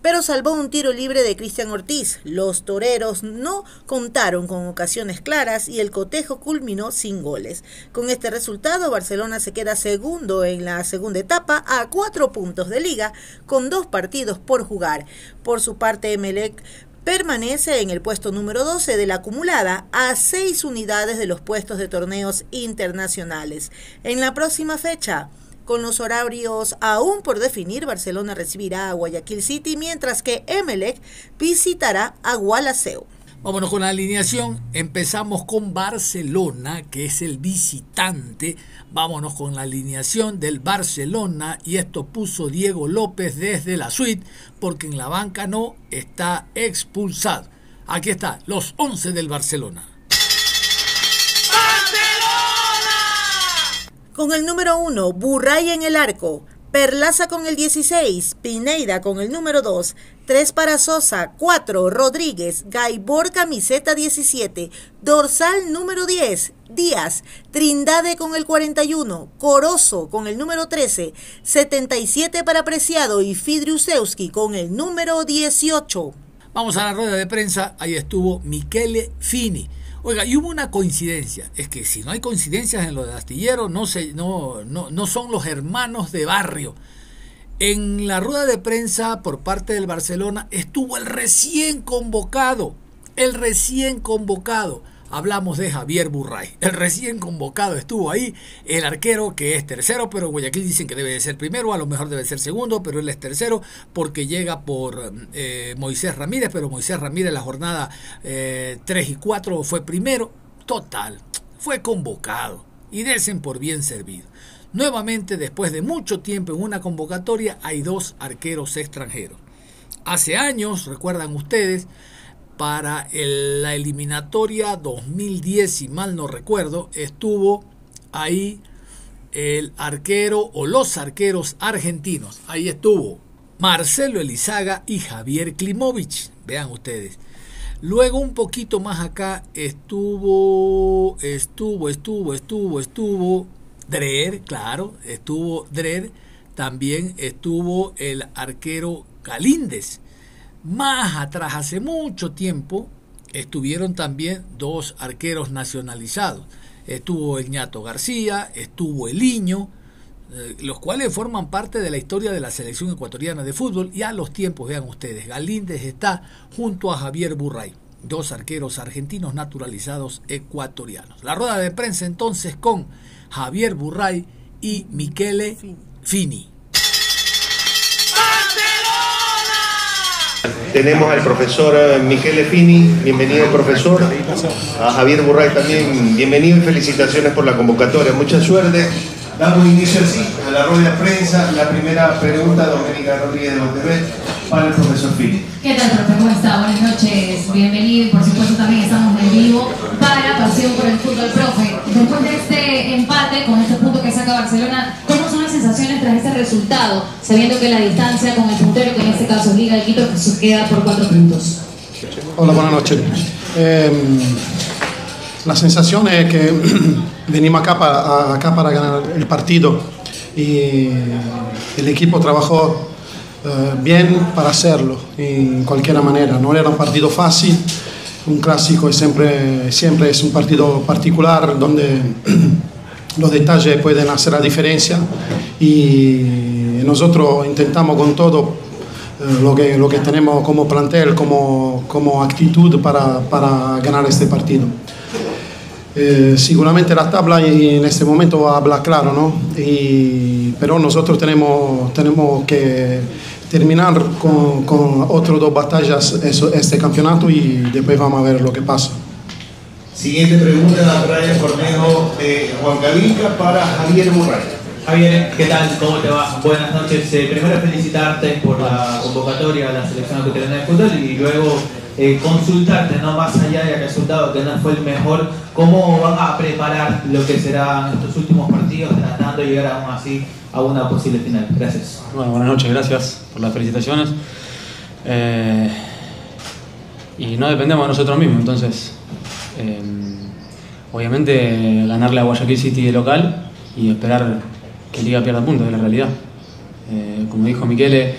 pero salvó un tiro libre de Cristian Ortiz. Los toreros no contaron con ocasiones claras y el cotejo culminó sin goles. Con este resultado, Barcelona se queda segundo en la segunda etapa a cuatro puntos de liga, con dos partidos por jugar. Por su parte, Emelec permanece en el puesto número 12 de la acumulada a seis unidades de los puestos de torneos internacionales. En la próxima fecha, con los horarios aún por definir, Barcelona recibirá a Guayaquil City, mientras que Emelec visitará a Gualaceo. Vámonos con la alineación. Empezamos con Barcelona, que es el visitante. Vámonos con la alineación del Barcelona. Y esto puso Diego López desde la suite, porque en la banca no está expulsado. Aquí está, los 11 del Barcelona. Con el número 1, Burray en el arco. Perlaza con el 16, Pineida con el número 2, 3 para Sosa, 4 Rodríguez, Gaibor camiseta 17, dorsal número 10, Díaz, Trindade con el 41, Corozo con el número 13, 77 para Preciado y Fidriusewski con el número 18. Vamos a la rueda de prensa, ahí estuvo Michele Fini. Oiga, y hubo una coincidencia, es que si no hay coincidencias en lo de astillero, no, se, no, no, no son los hermanos de barrio. En la rueda de prensa por parte del Barcelona estuvo el recién convocado, el recién convocado hablamos de Javier Burray. El recién convocado estuvo ahí, el arquero que es tercero, pero Guayaquil dicen que debe de ser primero, a lo mejor debe ser segundo, pero él es tercero porque llega por eh, Moisés Ramírez, pero Moisés Ramírez la jornada 3 eh, y 4 fue primero. Total, fue convocado y desen por bien servido. Nuevamente, después de mucho tiempo en una convocatoria, hay dos arqueros extranjeros. Hace años, recuerdan ustedes, para la eliminatoria 2010, si mal no recuerdo, estuvo ahí el arquero o los arqueros argentinos. Ahí estuvo Marcelo Elizaga y Javier Klimovich. Vean ustedes. Luego un poquito más acá estuvo, estuvo, estuvo, estuvo, estuvo Drer, claro, estuvo Drer. También estuvo el arquero Galíndez. Más atrás, hace mucho tiempo, estuvieron también dos arqueros nacionalizados. Estuvo Ignato García, estuvo Eliño, eh, los cuales forman parte de la historia de la selección ecuatoriana de fútbol y a los tiempos, vean ustedes, Galíndez está junto a Javier Burray, dos arqueros argentinos naturalizados ecuatorianos. La rueda de prensa entonces con Javier Burray y Michele Fini. Tenemos al profesor eh, Michele Fini, bienvenido profesor. A Javier Burray también, bienvenido y felicitaciones por la convocatoria. Mucha suerte. Damos inicio así a la rueda de prensa. La primera pregunta, Doménica Rodríguez de Monterrey, para el profesor Fini. ¿Qué tal, profe? ¿Cómo está? Buenas noches, bienvenido y por supuesto también estamos en vivo para Pasión por el Fútbol, profe. Después de este empate con este punto que saca Barcelona, ¿cómo son las sensaciones tras este resultado, sabiendo que la distancia con el puntero, que en este caso es Liga de Quito, se queda por cuatro puntos? Hola, buenas noches. Eh, la sensación es que venimos acá para, acá para ganar el partido y el equipo trabajó eh, bien para hacerlo, en cualquier manera. No era un partido fácil, un clásico siempre, siempre es un partido particular donde los detalles pueden hacer la diferencia y nosotros intentamos con todo eh, lo, que, lo que tenemos como plantel, como, como actitud para, para ganar este partido. Eh, seguramente la tabla en este momento habla claro, ¿no? Y, pero nosotros tenemos, tenemos que terminar con, con otras dos batallas este campeonato y después vamos a ver lo que pasa. Siguiente pregunta, Brian Cornejo de Huancavilca para Javier Burray. Javier, ¿qué tal? ¿Cómo te va? Buenas noches. Eh, primero felicitarte por la convocatoria a la selección de fútbol y luego eh, consultarte, no más allá del resultado que no fue el mejor, cómo van a preparar lo que serán estos últimos partidos tratando de llegar aún así a una posible final. Gracias. Bueno, buenas noches, gracias por las felicitaciones. Eh, y no dependemos de nosotros mismos, entonces, eh, obviamente ganarle a Guayaquil City de local y esperar que Liga pierda puntos, es la realidad. Como dijo Miquele,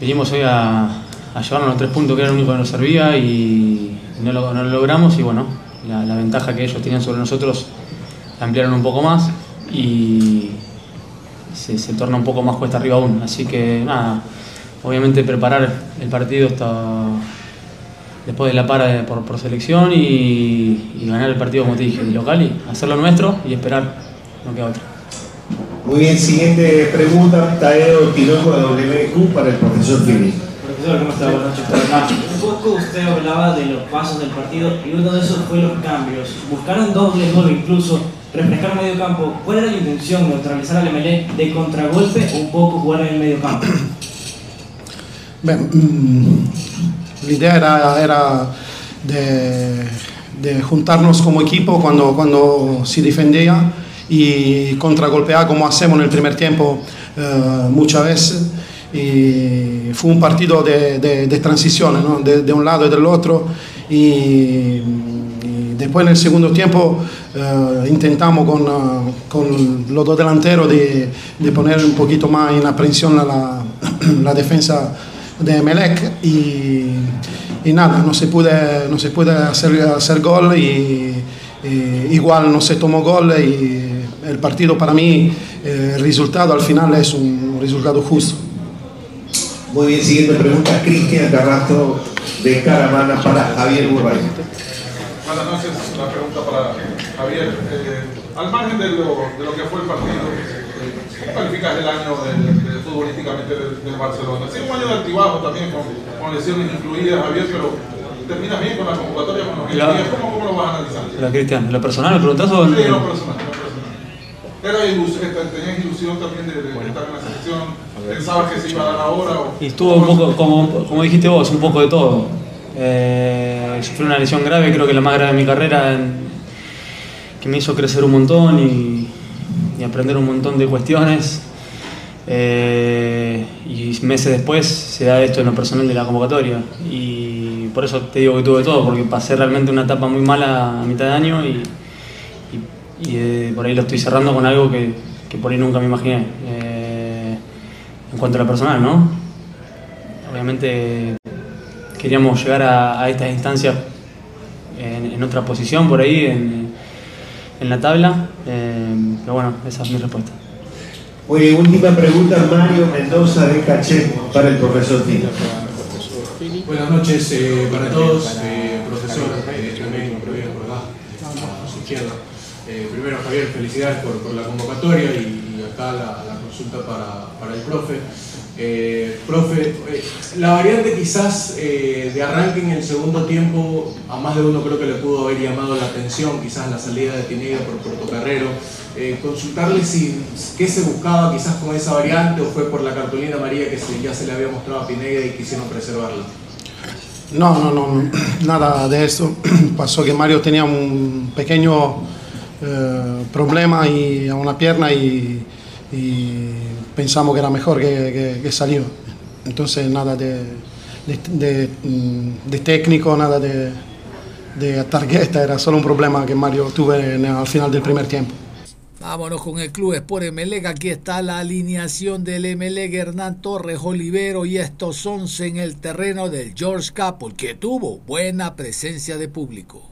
vinimos hoy a, a llevarnos los tres puntos que era lo único que nos servía y no lo, no lo logramos y bueno, la, ventaja que ellos tenían sobre nosotros la ampliaron un poco más y se, torna un poco más cuesta arriba aún. Así que nada, obviamente preparar el partido hasta después de la para por, por selección y, ganar el partido, como te dije, de local y hacerlo nuestro y esperar, no queda otra. Muy bien, siguiente pregunta, Tadeo Tinoco de WQ para el profesor Fini. Profesor, ¿cómo está? Buenas noches. Un poco usted hablaba de los pasos del partido y uno de esos fue los cambios. Buscaron doble gol incluso, refrescar medio campo. ¿Cuál era la intención? ¿Neutralizar al Emelec de contragolpe o un poco jugar en el medio campo? Beh, mm, l'idea era, era de, de juntarnos como equipo cuando, cuando se defendía y contragolpear como hacemos en el primer tiempo eh, muchas veces. Y fue un partido de, de, de un lado y del otro. Y, y después en el segundo tiempo eh, intentamos con, eh, con los dos delanteros de, poner un poquito más en aprensión la, defensa de Melec y, y nada, no se puede, no se puede hacer, hacer gol y, y igual no se tomó gol y el partido para mí, eh, el resultado al final es un resultado justo. Muy bien, siguiente pregunta, Cristian Carrasco de Caravana para Javier Burray. Buenas noches, una pregunta para Javier. Eh, al margen de lo, de lo que fue el partido, eh, ¿cómo calificas el año del- del- futbolísticamente del, del Barcelona? Sí, un año de altibajo también, con, con lesiones incluidas, Javier, pero terminas bien con la convocatoria, con los Claro. ¿Cómo, ¿Cómo lo vas a analizar? Hola Cristian, ¿en lo personal me preguntás o Sí, lo personal, lo personal. Era ilus- eh, tenías ilusión también de, de estar en la selección, pensabas que se iba a dar ahora o... Y estuvo un poco, como, como dijiste vos, un poco de todo. Eh, sufrí una lesión grave, creo que la más grave de mi carrera, en- que me hizo crecer un montón y, aprender un montón de cuestiones. Eh, y meses después se da esto en lo personal de la convocatoria. Y por eso te digo que tuve todo, porque pasé realmente una etapa muy mala a mitad de año y, eh, por ahí lo estoy cerrando con algo que, que por ahí nunca me imaginé. En cuanto a lo personal, ¿no? Obviamente queríamos llegar a, a estas instancias en, en otra posición por ahí, en, en la tabla, eh, pero bueno, esa es mi respuesta. Bien, última pregunta, Mario Mendoza de Caché para el profesor Fini. Buenas noches eh, para todos, eh, profesor, eh, también por acá, a su izquierda. Eh, primero, Javier, felicidades por, por la convocatoria y, y acá la consulta para, para el profe. Eh, profe, eh, la variante quizás eh, de arranque en el segundo tiempo, a más de uno creo que le pudo haber llamado la atención, quizás la salida de Pineda por Puerto Carrero. Eh, consultarle si qué se buscaba quizás con esa variante o fue por la cartulina amarilla que se- ya se le había mostrado a Pineda y quisieron preservarla. No, no, no, nada de eso. Pasó que Mario tenía un pequeño eh, problema y a una pierna y, y pensamos que era mejor que, que, que salió. Entonces nada de, de, de, mm, de técnico, nada de, de tarjeta, era solo un problema que Mario tuvo en- al final del primer tiempo. Vámonos con el club Sport Emelec. Aquí está la alineación del Emelec, Hernán Torres, Olivero y estos 11 en el terreno del George Capel, que tuvo buena presencia de público.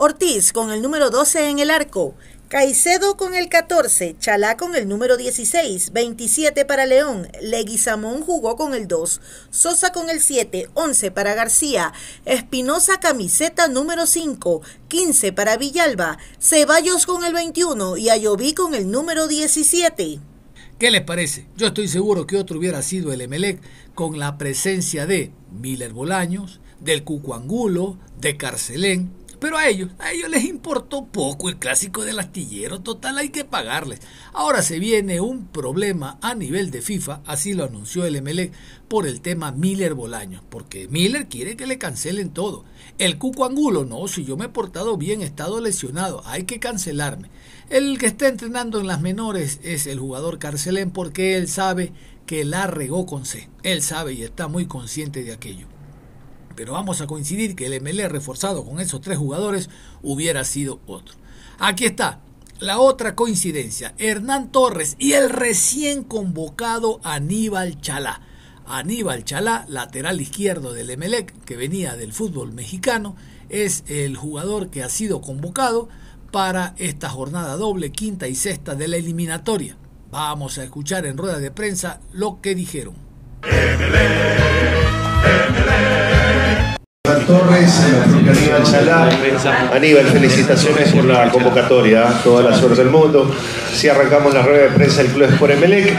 Ortiz con el número 12 en el arco. Caicedo con el 14, Chalá con el número 16, 27 para León, Leguizamón jugó con el 2, Sosa con el 7, 11 para García, Espinosa camiseta número 5, 15 para Villalba, Ceballos con el 21 y Ayoví con el número 17. ¿Qué les parece? Yo estoy seguro que otro hubiera sido el Emelec con la presencia de Miller Bolaños, del Cucuangulo, de Carcelén, pero a ellos, a ellos les importó poco el clásico del astillero, total hay que pagarles. Ahora se viene un problema a nivel de FIFA, así lo anunció el MLE, por el tema Miller Bolaños, porque Miller quiere que le cancelen todo. El Cuco Angulo, no, si yo me he portado bien, he estado lesionado, hay que cancelarme. El que está entrenando en las menores es el jugador Carcelén porque él sabe que la regó con C. Él sabe y está muy consciente de aquello pero vamos a coincidir que el MLE reforzado con esos tres jugadores hubiera sido otro. Aquí está la otra coincidencia, Hernán Torres y el recién convocado Aníbal Chalá. Aníbal Chalá, lateral izquierdo del Emelec, que venía del fútbol mexicano, es el jugador que ha sido convocado para esta jornada doble, quinta y sexta de la eliminatoria. Vamos a escuchar en rueda de prensa lo que dijeron. Torres, Chalá. Aníbal, felicitaciones por la convocatoria, toda la suerte del mundo. Si arrancamos la rueda de prensa del Club Sport Emelec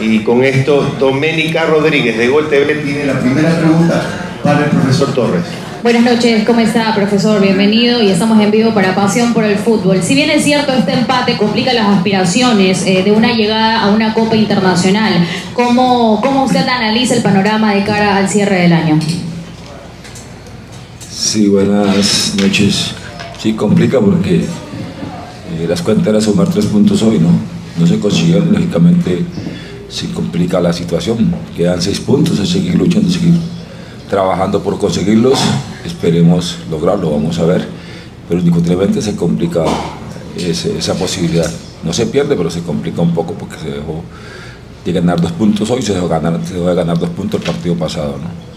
y con esto Doménica Rodríguez de Gol TV tiene la primera pregunta para el profesor Torres. Buenas noches, ¿cómo está, profesor? Bienvenido y estamos en vivo para Pasión por el Fútbol. Si bien es cierto, este empate complica las aspiraciones eh, de una llegada a una Copa Internacional, ¿cómo, ¿cómo usted analiza el panorama de cara al cierre del año? Sí, buenas noches. Sí, complica porque eh, las cuentas eran sumar tres puntos hoy, ¿no? No se consiguieron, lógicamente se complica la situación. Quedan seis puntos, a seguir luchando, seguir trabajando por conseguirlos. Esperemos lograrlo, vamos a ver. Pero indiscutiblemente se complica esa posibilidad. No se pierde, pero se complica un poco porque se dejó de ganar dos puntos hoy, se dejó, ganar, se dejó de ganar dos puntos el partido pasado, ¿no?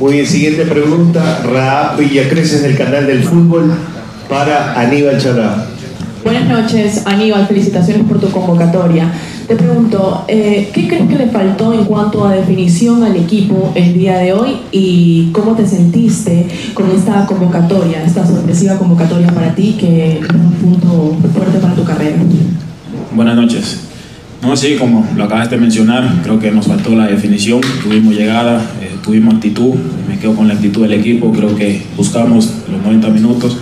Muy bien, siguiente pregunta, Raab Villacreces del canal del fútbol para Aníbal Chalá. Buenas noches, Aníbal, felicitaciones por tu convocatoria. Te pregunto, eh, ¿qué crees que le faltó en cuanto a definición al equipo el día de hoy y cómo te sentiste con esta convocatoria, esta sorpresiva convocatoria para ti que es un punto fuerte para tu carrera? Buenas noches. No, sí, como lo acabas de mencionar, creo que nos faltó la definición, tuvimos llegada, tuvimos actitud, me quedo con la actitud del equipo, creo que buscamos los 90 minutos,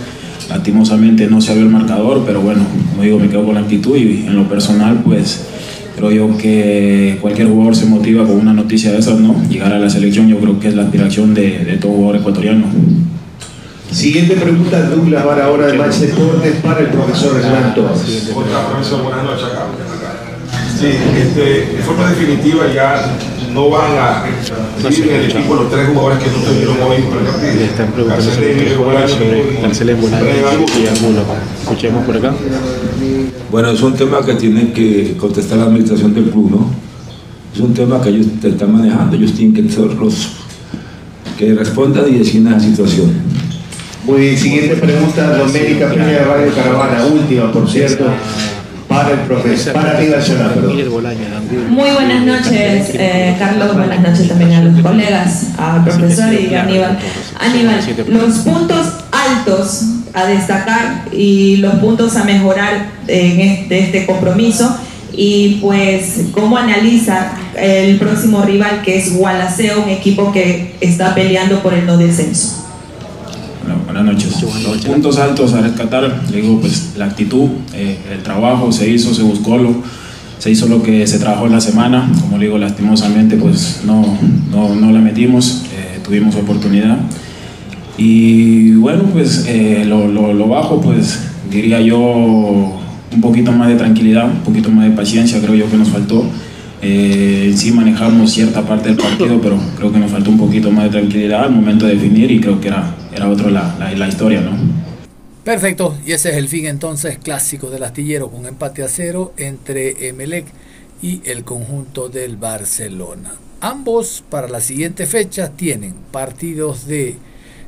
lastimosamente no se abrió el marcador, pero bueno, como digo, me quedo con la actitud y en lo personal, pues creo yo que cualquier jugador se motiva con una noticia de esas, ¿no? Llegar a la selección yo creo que es la aspiración de, de todo jugador ecuatoriano. Siguiente pregunta, Douglas Vara, ahora de Match Deportes para el profesor Hernán Torres. Profesor, buenas noches acá. Sí, este, de forma definitiva ya no van a seguir en el equipo los tres jugadores que no tuvieron hoy partido. Están preguntando sobre Cancelén y Angulo. Escuchemos por acá. Bueno, es un tema que tiene que contestar la administración del club, ¿no? Es un tema que ellos están manejando, ellos tienen que ser los que respondan y deciden la situación. Muy bien, siguiente pregunta, Doménica Peña de Radio Caravana, última, por cierto para el profesor, para perdón. Muy buenas noches, eh, Carlos. Buenas noches también a los colegas, al profesor y a Aníbal. Aníbal, los puntos altos a destacar y los puntos a mejorar en este, este compromiso y pues cómo analiza el próximo rival que es Gualaceo, un equipo que está peleando por el no descenso. Buenas noches. Los puntos altos a rescatar, le digo, pues la actitud, eh, el trabajo se hizo, se buscó lo, se hizo lo que se trabajó en la semana. Como le digo, lastimosamente, pues no, no, no la metimos, eh, tuvimos oportunidad. Y bueno, pues eh, lo, lo, lo bajo, pues diría yo un poquito más de tranquilidad, un poquito más de paciencia, creo yo que nos faltó. Eh, sí manejamos cierta parte del partido, pero creo que nos faltó un poquito más de tranquilidad al momento de definir y creo que era, era otro la, la, la historia, ¿no? Perfecto, y ese es el fin entonces clásico del astillero con empate a cero entre Emelec y el conjunto del Barcelona. Ambos para la siguiente fecha tienen partidos de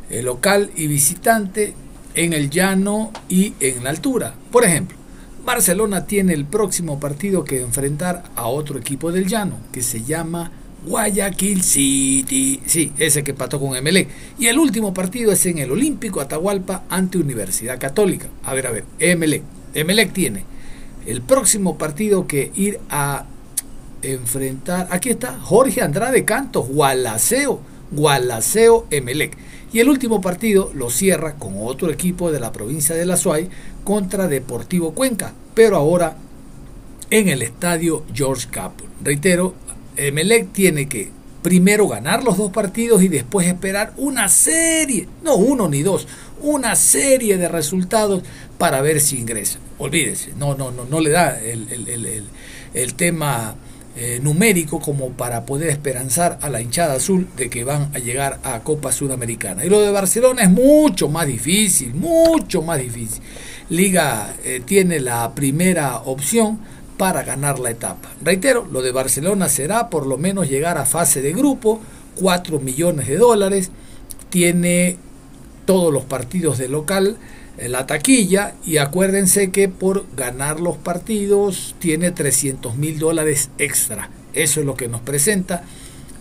eh, local y visitante en el llano y en la altura. Por ejemplo, Barcelona tiene el próximo partido que enfrentar a otro equipo del llano que se llama Guayaquil City. Sí, ese que pató con Emelec. Y el último partido es en el Olímpico Atahualpa ante Universidad Católica. A ver, a ver, Emelec. Emelec tiene el próximo partido que ir a enfrentar. Aquí está Jorge Andrade Cantos, Gualaceo, Gualaceo Emelec. Y el último partido lo cierra con otro equipo de la provincia de La Suay contra Deportivo Cuenca, pero ahora en el estadio George Capul. Reitero, Emelec tiene que primero ganar los dos partidos y después esperar una serie, no uno ni dos, una serie de resultados para ver si ingresa. Olvídese, no, no, no, no le da el, el, el, el tema eh, numérico como para poder esperanzar a la hinchada azul de que van a llegar a Copa Sudamericana. Y lo de Barcelona es mucho más difícil, mucho más difícil. Liga eh, tiene la primera opción para ganar la etapa. Reitero, lo de Barcelona será por lo menos llegar a fase de grupo, 4 millones de dólares, tiene todos los partidos de local, la taquilla y acuérdense que por ganar los partidos tiene 300 mil dólares extra. Eso es lo que nos presenta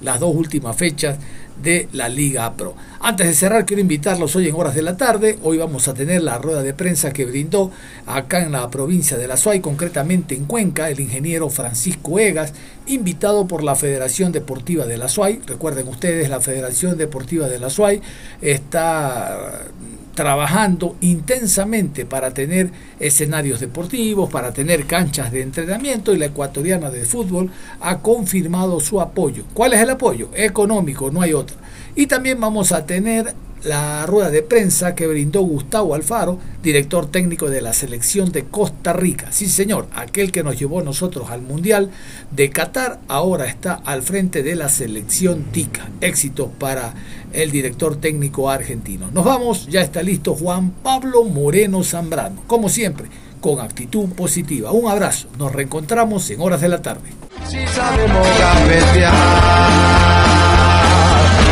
las dos últimas fechas de la Liga Pro. Antes de cerrar, quiero invitarlos hoy en horas de la tarde. Hoy vamos a tener la rueda de prensa que brindó acá en la provincia de La Suay, concretamente en Cuenca, el ingeniero Francisco Egas, invitado por la Federación Deportiva de La Suay. Recuerden ustedes, la Federación Deportiva de La Suay está trabajando intensamente para tener escenarios deportivos, para tener canchas de entrenamiento y la ecuatoriana de fútbol ha confirmado su apoyo. ¿Cuál es el apoyo? Económico, no hay otro. Y también vamos a tener la rueda de prensa que brindó Gustavo Alfaro, director técnico de la selección de Costa Rica. Sí, señor, aquel que nos llevó nosotros al Mundial de Qatar, ahora está al frente de la selección TICA. Éxito para el director técnico argentino. Nos vamos, ya está listo Juan Pablo Moreno Zambrano, como siempre, con actitud positiva. Un abrazo, nos reencontramos en horas de la tarde